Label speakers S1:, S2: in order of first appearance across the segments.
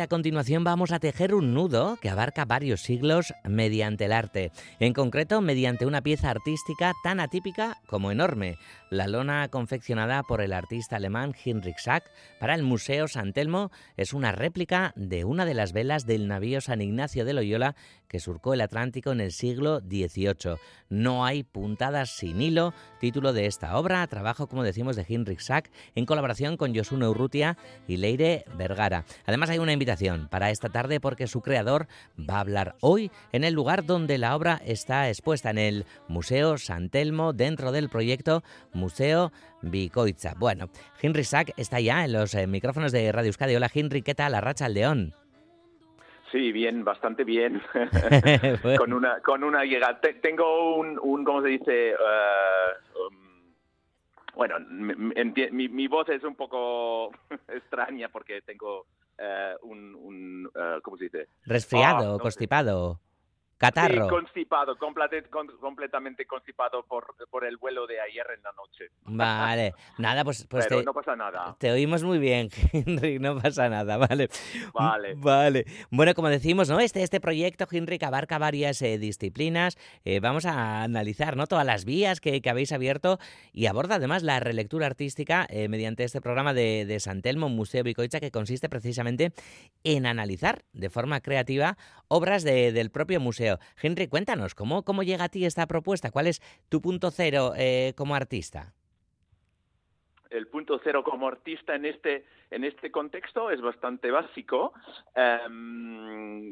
S1: A continuación vamos a tejer un nudo que abarca varios siglos mediante el arte, en concreto mediante una pieza artística tan atípica como enorme, la lona confeccionada por el artista alemán Heinrich Sack para el Museo San Telmo es una réplica de una de las velas del navío San Ignacio de Loyola que surcó el Atlántico en el siglo XVIII. No hay puntadas sin hilo, título de esta obra, trabajo como decimos de Heinrich Sack en colaboración con Josué Urrutia y Leire Vergara. Además hay una invitación para esta tarde porque su creador va a hablar hoy en el lugar donde la obra está expuesta en el Museo San Telmo dentro del proyecto Museo Bicoitza. Bueno, Henry Sack está ya en los eh, micrófonos de Radio Euskadi. Hola Henry, ¿qué tal? La racha al león.
S2: Sí, bien, bastante bien. con una con una llegada. tengo un, un, ¿cómo se dice? Uh, um, bueno, mi, mi, voz es un poco extraña porque tengo uh, un, un uh, ¿cómo se dice?
S1: Resfriado, ah, constipado. Catarro.
S2: Sí, constipado, completamente constipado por, por el vuelo de ayer en la noche.
S1: Vale, nada, pues, pues
S2: Pero no pasa nada.
S1: Te oímos muy bien, Henry, no pasa nada, vale.
S2: Vale.
S1: Vale. Bueno, como decimos, ¿no? Este, este proyecto, Henry, abarca varias eh, disciplinas. Eh, vamos a analizar, ¿no? Todas las vías que, que, habéis abierto y aborda además la relectura artística eh, mediante este programa de, de San Telmo, Museo Bicoicha, que consiste precisamente en analizar de forma creativa obras de, del propio museo Henry, cuéntanos, ¿cómo, ¿cómo llega a ti esta propuesta? ¿Cuál es tu punto cero eh, como artista?
S2: el punto cero como artista en este en este contexto es bastante básico. Em,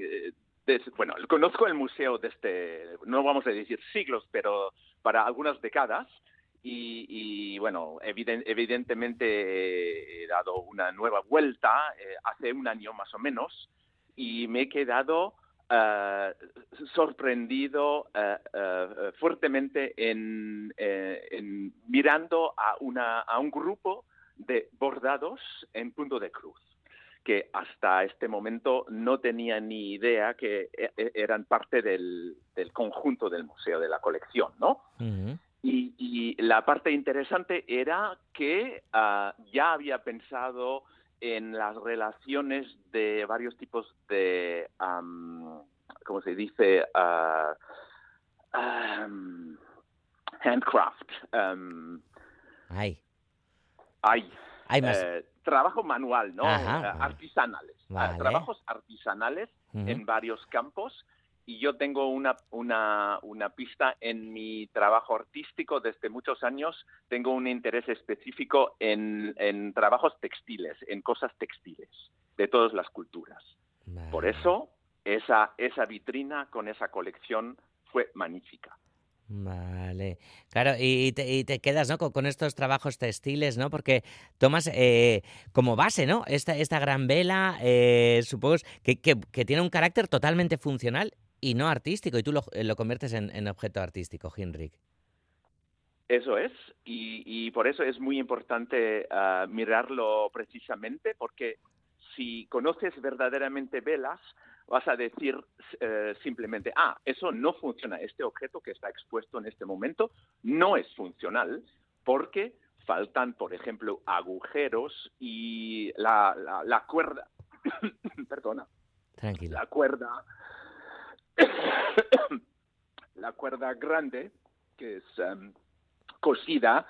S2: bueno, conozco el museo desde, no vamos a decir siglos, pero para algunas décadas. Y, bueno, evidentemente he dado una nueva vuelta eh, hace un año más o menos y me he quedado Uh, sorprendido uh, uh, fuertemente en, en, mirando a, una, a un grupo de bordados en punto de cruz que hasta este momento no tenía ni idea que e, e, eran parte del, del conjunto del museo, de la colección, ¿no? y, y, la parte interesante era que ya había pensado en las relaciones de varios tipos de, um, ¿cómo se dice? Uh, um, handcraft. Um,
S1: hay.
S2: Hay.
S1: Hay más.
S2: Eh, trabajo manual, ¿no? Ajá, artesanales. Vale. Trabajos artesanales uh -huh. en varios campos y yo tengo una, una, una, pista en mi trabajo artístico desde muchos años. Tengo un interés específico en, en trabajos textiles, en cosas textiles, de todas las culturas. Por eso, esa, esa vitrina con esa colección fue magnífica.
S1: Vale, claro, y te, y te quedas ¿no? con, con, estos trabajos textiles, ¿no? Porque tomas eh, como base, ¿no? Esta, esta gran vela, eh, supongo que, que, que, tiene un carácter totalmente funcional y no artístico, y tú lo, lo conviertes en, en, objeto artístico, Hinrich.
S2: Eso es, y, y por eso es muy importante uh, mirarlo precisamente, porque si conoces verdaderamente velas, vas a decir uh, simplemente, ah, eso no funciona, este objeto que está expuesto en este momento no es funcional, porque faltan, por ejemplo, agujeros y la, la, la cuerda, perdona,
S1: Tranquilo.
S2: la cuerda la cuerda grande, que es um, cosida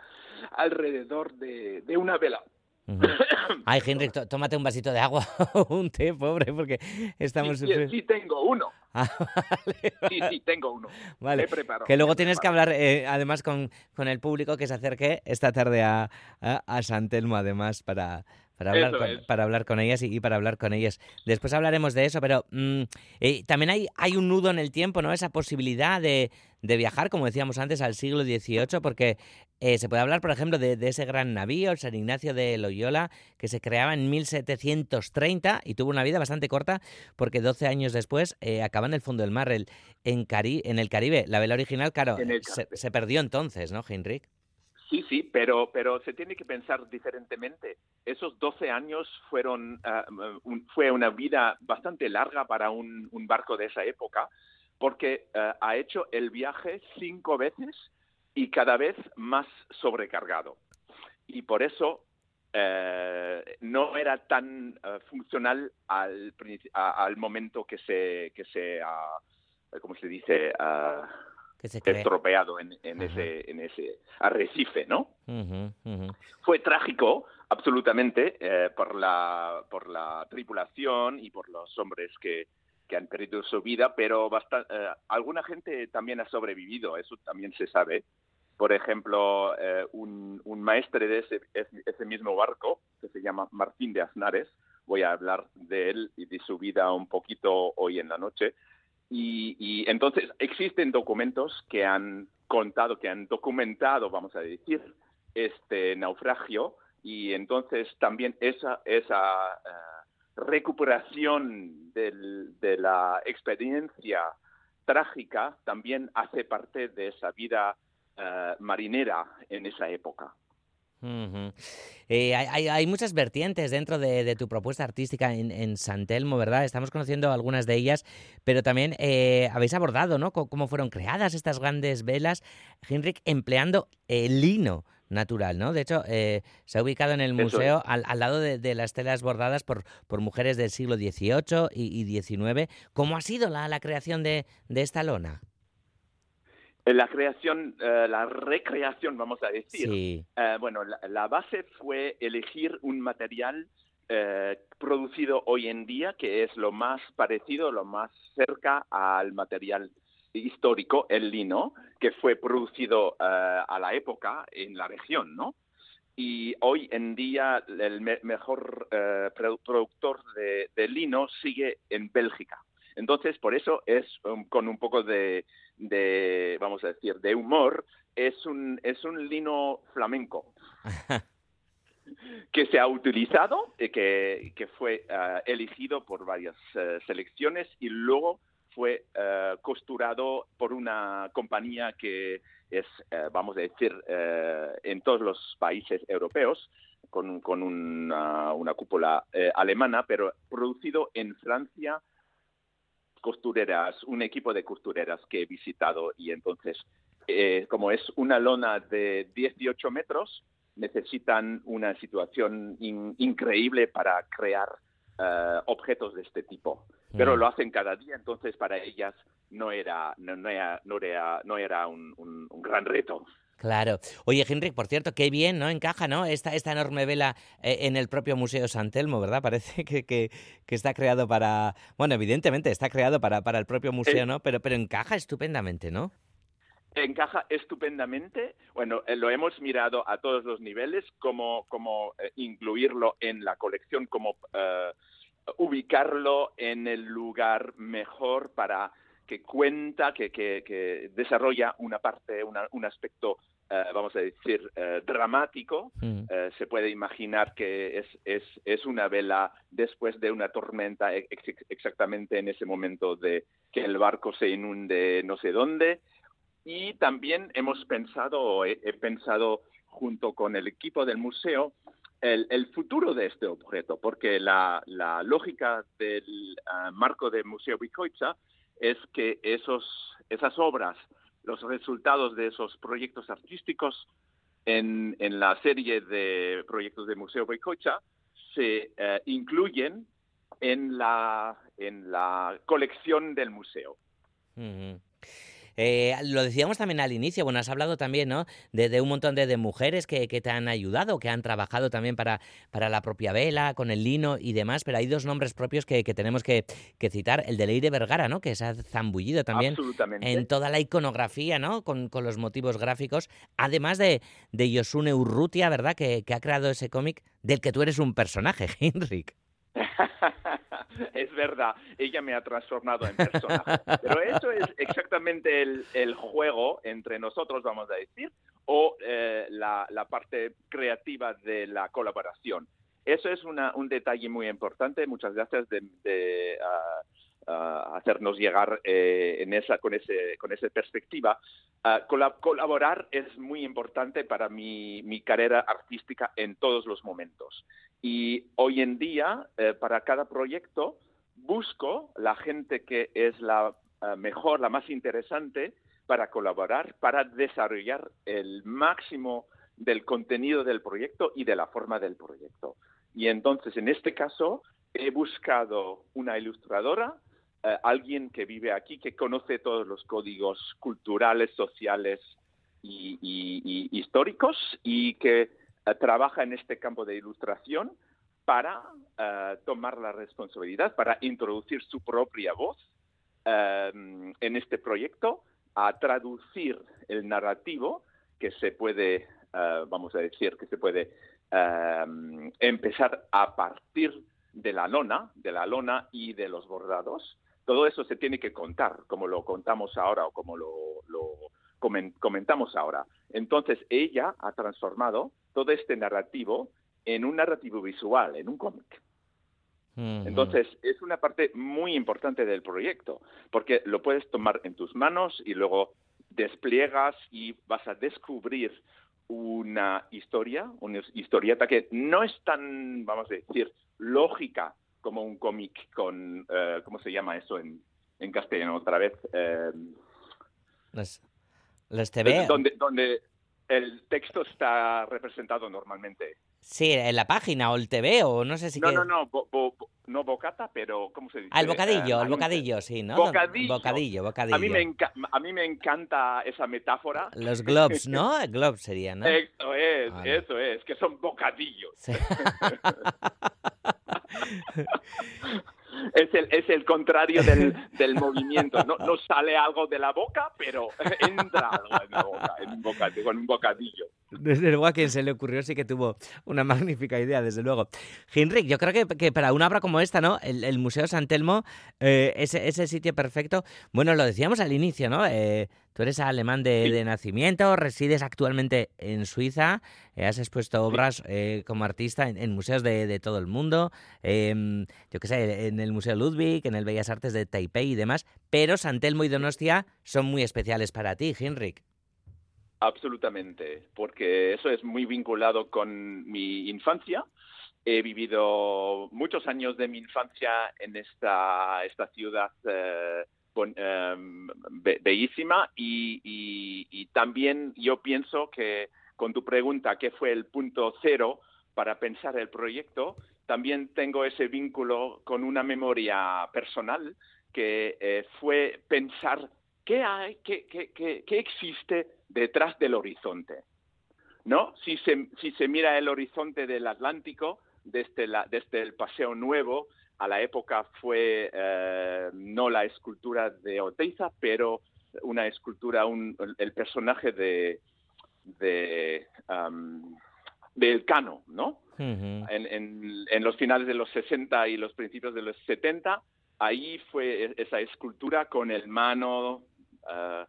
S2: alrededor de, de una vela.
S1: Uh -huh. Ay, Henry, tómate un vasito de agua o un té, pobre, porque estamos...
S2: Sí, sí, sí tengo uno.
S1: Ah, vale, vale.
S2: Sí, sí, tengo uno.
S1: Vale.
S2: Preparo,
S1: que luego tienes
S2: preparo.
S1: que hablar, eh, además, con, con, el público que se acerque esta tarde a, a, a San Telmo, además, para, para hablar, con, para hablar con ellas y, y, para hablar con ellas. Después hablaremos de eso, pero mmm, eh, también hay, hay un nudo en el tiempo, ¿no? Esa posibilidad de, de viajar, como decíamos antes, al siglo XVIII, porque eh, se puede hablar, por ejemplo, de, de, ese gran navío, el San Ignacio de Loyola, que se creaba en 1730 y tuvo una vida bastante corta, porque 12 años después eh, acaba en el fondo del mar, el, en, Cari en el Caribe. La vela original, claro, se, se, perdió entonces, ¿no, Heinrich?
S2: Sí, sí, pero, pero se tiene que pensar diferentemente. Esos 12 años fueron, uh, un, fue una vida bastante larga para un, barco de esa época, porque uh, ha hecho el viaje cinco veces y cada vez más sobrecargado. Y por eso eh, no era tan eh, funcional al, al momento que se, que se uh, ¿cómo se dice? Uh, que se estropeado en, en ese, en ese arrecife, ¿no? Fue trágico, absolutamente, eh, por, la, por la tripulación y por los hombres que, que han perdido su vida, pero eh, alguna gente también ha sobrevivido, eso también se sabe. Por ejemplo, eh, un, un, maestre de ese, ese, mismo barco, que se llama Martín de Aznares, voy a hablar de él y de su vida un poquito hoy en la noche. Y, y entonces existen documentos que han contado, que han documentado, vamos a decir, este naufragio y entonces también esa, esa uh, recuperación de la experiencia trágica también hace parte de esa vida eh, marinera en esa época.
S1: Eh, hay, hay, muchas vertientes dentro de, tu propuesta artística en, en, San Telmo, ¿verdad? Estamos conociendo algunas de ellas, pero también eh, habéis abordado, ¿no? cómo fueron creadas estas grandes velas, Henrik, empleando el lino natural, ¿no? De hecho, se ha ubicado en el museo al, lado de, las telas bordadas por, por mujeres del siglo XVIII y, y XIX. ¿Cómo ha sido la, la creación de, de esta lona?
S2: La creación, eh, la recreación, vamos a decir. Eh, bueno, la, base fue elegir un material eh, producido hoy en día que es lo más parecido, lo más cerca al material histórico, el lino, que fue producido a la época en la región, ¿no? Y hoy en día el mejor productor de, de lino sigue en Bélgica. Entonces, por eso es con un poco de, vamos a decir, de humor, es un, es un lino flamenco. que se ha utilizado, y que, que fue uh, elegido por varias uh, selecciones y luego fue uh, costurado por una compañía que es, vamos a decir, en todos los países europeos, con, con una, una cúpula alemana, pero producido en Francia, costureras, un equipo de costureras que he visitado y entonces, eh, como es una lona de 18 metros, necesitan una situación increíble para crear uh, objetos de este tipo. Pero lo hacen cada día, entonces para ellas no era, no, no era, no era, no era un, un, un gran reto.
S1: Claro. Oye, Henrik, por cierto, qué bien, ¿no? Encaja, ¿no? Esta, esta enorme vela eh, en el propio Museo San Telmo, ¿verdad? Parece que, que, está creado para... Bueno, evidentemente está creado para, para el propio museo, ¿no? Pero, pero encaja estupendamente, ¿no?
S2: Encaja estupendamente. Bueno, eh, lo hemos mirado a todos los niveles, cómo, cómo eh, incluirlo en la colección, cómo ubicarlo en el lugar mejor para que cuenta, que, que, desarrolla una parte, un aspecto, eh, vamos a decir, eh, dramático. Mm. Eh, se puede imaginar que es, es, es, una vela después de una tormenta, exactamente en ese momento de que el barco se inunde no sé dónde. Y también hemos pensado, he, he pensado junto con el equipo del museo, el, el, futuro de este objeto, porque la, la lógica del marco del Museo Bicoitza es que esos, esas obras, los resultados de esos proyectos artísticos en, en la serie de proyectos de Museo Boicocha se eh, incluyen en la, en la colección del museo.
S1: Eh, lo decíamos también al inicio, bueno, has hablado también, ¿no? De, un montón de, mujeres que, te han ayudado, que han trabajado también para, para la propia vela, con el lino y demás, pero hay dos nombres propios que, tenemos que, citar, el de Leire Vergara, ¿no? Que se ha zambullido también en toda la iconografía, ¿no? Con, los motivos gráficos, además de, de Yosune Urrutia, ¿verdad? Que, que ha creado ese cómic del que tú eres un personaje, Henrik.
S2: es verdad, ella me ha transformado en personaje. Pero eso es exactamente el, juego entre nosotros, vamos a decir, o eh, la, parte creativa de la colaboración. Eso es un detalle muy importante. Muchas gracias de, ah, hacernos llegar eh, en esa, con, ese, con esa perspectiva. Ah, colaborar es muy importante para mi, mi, carrera artística en todos los momentos. Y hoy en día, eh, para cada proyecto, busco la gente que es la ah, mejor, la más interesante para colaborar, para desarrollar el máximo del contenido del proyecto y de la forma del proyecto. Y entonces, en este caso, he buscado una ilustradora, eh, alguien que vive aquí, que conoce todos los códigos culturales, sociales y, históricos y que eh, trabaja en este campo de ilustración para eh, tomar la responsabilidad, para introducir su propia voz en este proyecto, a traducir el narrativo que se puede, vamos a decir, que se puede empezar a partir de la lona, de la lona y de los bordados. Todo eso se tiene que contar, como lo contamos ahora o como lo, comentamos ahora. Entonces, ella ha transformado todo este narrativo en un narrativo visual, en un cómic. Entonces, es una parte muy importante del proyecto, porque lo puedes tomar en tus manos y luego despliegas y vas a descubrir una historia, una historieta que no es tan, vamos a decir, lógica como un cómic con, eh, ¿cómo se llama eso en, en castellano otra vez? Eh,
S1: los, TV.
S2: Donde, donde el texto está representado normalmente.
S1: Sí, en la página o el TV o no sé si...
S2: No, no, no, no bocata, pero ¿cómo se dice?
S1: Ah, el bocadillo, el bocadillo, sí, ¿no? Bocadillo. Bocadillo, bocadillo.
S2: A mí, me a mí me encanta esa metáfora.
S1: Los globs, ¿no? globs sería, ¿no?
S2: Eso es, eso es, que son bocadillos. Sí. es el, es el contrario del, del movimiento. No, no, sale algo de la boca, pero entra algo en la boca, en un bocadillo, con un bocadillo.
S1: Desde luego a quien se le ocurrió sí que tuvo una magnífica idea, desde luego. Henrik, yo creo que, que para una obra como esta, ¿no? El, el Museo San Telmo eh, es, es, el sitio perfecto. Bueno, lo decíamos al inicio, ¿no? Eh, tú eres alemán de, de, nacimiento, resides actualmente en Suiza, eh, has expuesto obras eh, como artista en, en museos de, de, todo el mundo, em, yo qué sé, en el Museo Ludwig, en el Bellas Artes de Taipei y demás, pero San Telmo y Donostia son muy especiales para ti, Henrik.
S2: Absolutamente, porque eso es muy vinculado con mi infancia. He vivido muchos años de mi infancia en esta, esta ciudad eh, bon, eh, bellísima y, y, y, también yo pienso que con tu pregunta, ¿qué fue el punto cero para pensar el proyecto? También tengo ese vínculo con una memoria personal que eh, fue pensar qué hay, qué, qué, qué, qué existe detrás del horizonte. ¿No? Si se, si se mira el horizonte del Atlántico, desde, la, desde el Paseo Nuevo, a la época fue eh, no la escultura de Oteiza, pero una escultura, un, el personaje de, de um, del Cano, ¿no? Uh -huh. en, en, en, los finales de los 60 y los principios de los 70, ahí fue esa escultura con el mano uh,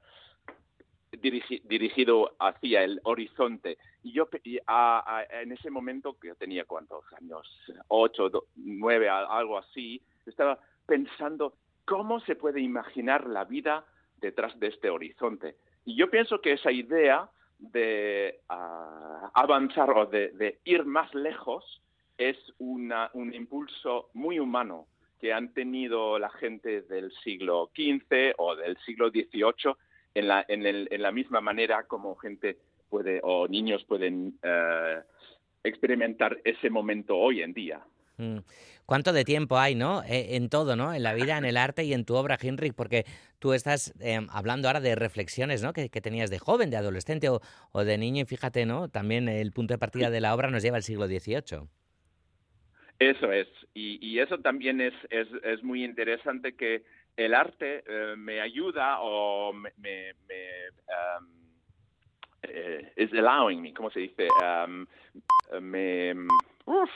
S2: dirigi, dirigido hacia el horizonte. Y yo a, a, en ese momento, que yo tenía cuántos años, ocho, nueve, algo así, estaba pensando cómo se puede imaginar la vida detrás de este horizonte. Y yo pienso que esa idea de uh, avanzar o de, de, ir más lejos es una, un impulso muy humano que han tenido la gente del siglo XV o del siglo XVIII en la, en, el, en la misma manera como gente puede o niños pueden uh, experimentar ese momento hoy en día.
S1: Mm. ¿Cuánto de tiempo hay, no? Eh, en todo, ¿no? En la vida, en el arte y en tu obra, Henrik, porque tú estás eh, hablando ahora de reflexiones, ¿no? Que, que, tenías de joven, de adolescente o, o, de niño, y fíjate, ¿no? También el punto de partida de la obra nos lleva al siglo XVIII.
S2: Eso es, y, y eso también es, es, es, muy interesante que el arte eh, me ayuda o me, me, me um, eh, is allowing me, ¿cómo se dice? Um, me, uf,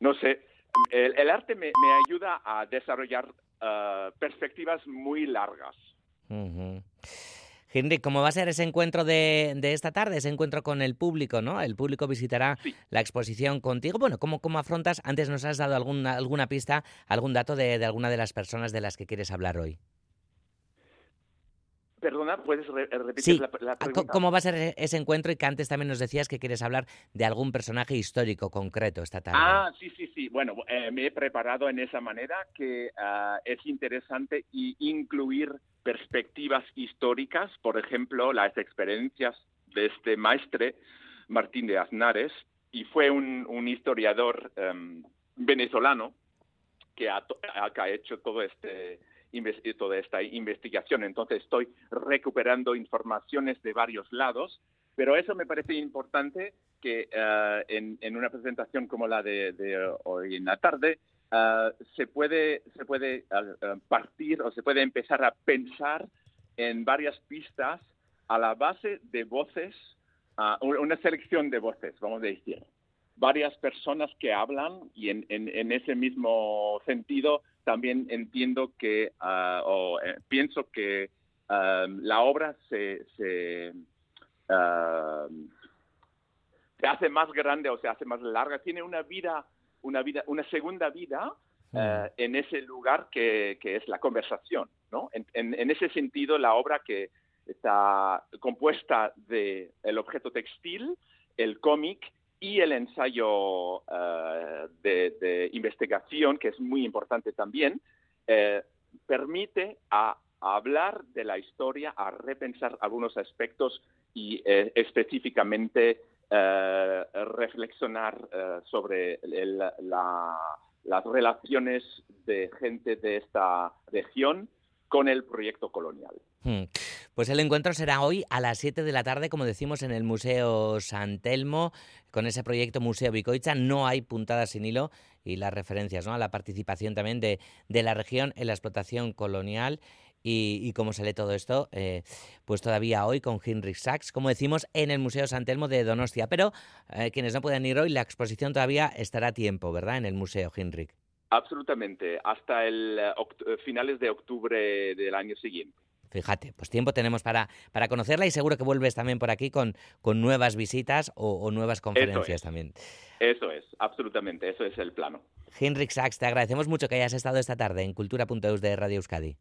S2: no sé, el, arte me, me, ayuda a desarrollar uh, perspectivas muy largas.
S1: Henry, ¿cómo va a ser ese encuentro de, de, esta tarde, ese encuentro con el público, ¿no? El público visitará
S2: sí.
S1: la exposición contigo. Bueno, ¿cómo, ¿cómo afrontas? Antes nos has dado alguna, alguna pista, algún dato de, de alguna de las personas de las que quieres hablar hoy.
S2: Perdona, ¿puedes re repetir
S1: sí.
S2: la, la, pregunta?
S1: ¿Cómo va a ser ese encuentro? Y que antes también nos decías que quieres hablar de algún personaje histórico concreto esta tarde.
S2: Ah, sí, sí, sí. Bueno, eh, me he preparado en esa manera que uh, es interesante y incluir perspectivas históricas, por ejemplo, las experiencias de este maestre Martín de Aznares, y fue un, historiador em, venezolano que ha, hecho todo este toda esta investigación. Entonces estoy recuperando informaciones de varios lados, pero eso me parece importante que eh, en, una presentación como la de, hoy en la tarde eh, se puede, se puede eh, partir o se puede empezar a pensar en varias pistas a la base de voces, una selección de voces, vamos a decir varias personas que hablan y en, en, ese mismo sentido también entiendo que ah, o eh, pienso que ah, la obra se, se, ah, se, hace más grande o se hace más larga, tiene una vida, una vida, una segunda vida en ese lugar que, que, es la conversación, ¿no? En, en, ese sentido, la obra que está compuesta de el objeto textil, el cómic y el ensayo eh, de, investigación, que es muy importante también, eh, permite hablar de la historia, a repensar algunos aspectos y eh, específicamente reflexionar sobre las relaciones de gente de esta región con el proyecto colonial.
S1: Pues el encuentro será hoy a las 7 de la tarde, como decimos, en el Museo San Telmo, con ese proyecto Museo Bicoicha. No hay puntadas sin hilo y las referencias ¿no? a la participación también de, la región en la explotación colonial. Y, cómo sale todo esto, eh, pues todavía hoy con Heinrich Sachs, como decimos, en el Museo San Telmo de Donostia. Pero eh, quienes no puedan ir hoy, la exposición todavía estará a tiempo, ¿verdad? En el Museo Heinrich.
S2: Absolutamente, hasta el eh, finales de octubre del año siguiente.
S1: Fíjate, pues tiempo tenemos para, para conocerla y seguro que vuelves también por aquí con, con nuevas visitas o, nuevas conferencias también.
S2: Eso es, absolutamente, eso es el plano.
S1: Henrik Sachs, te agradecemos mucho que hayas estado esta tarde en Cultura.eus de Radio Euskadi.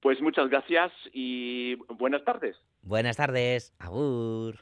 S2: Pues muchas gracias y buenas tardes.
S1: Buenas tardes, agur.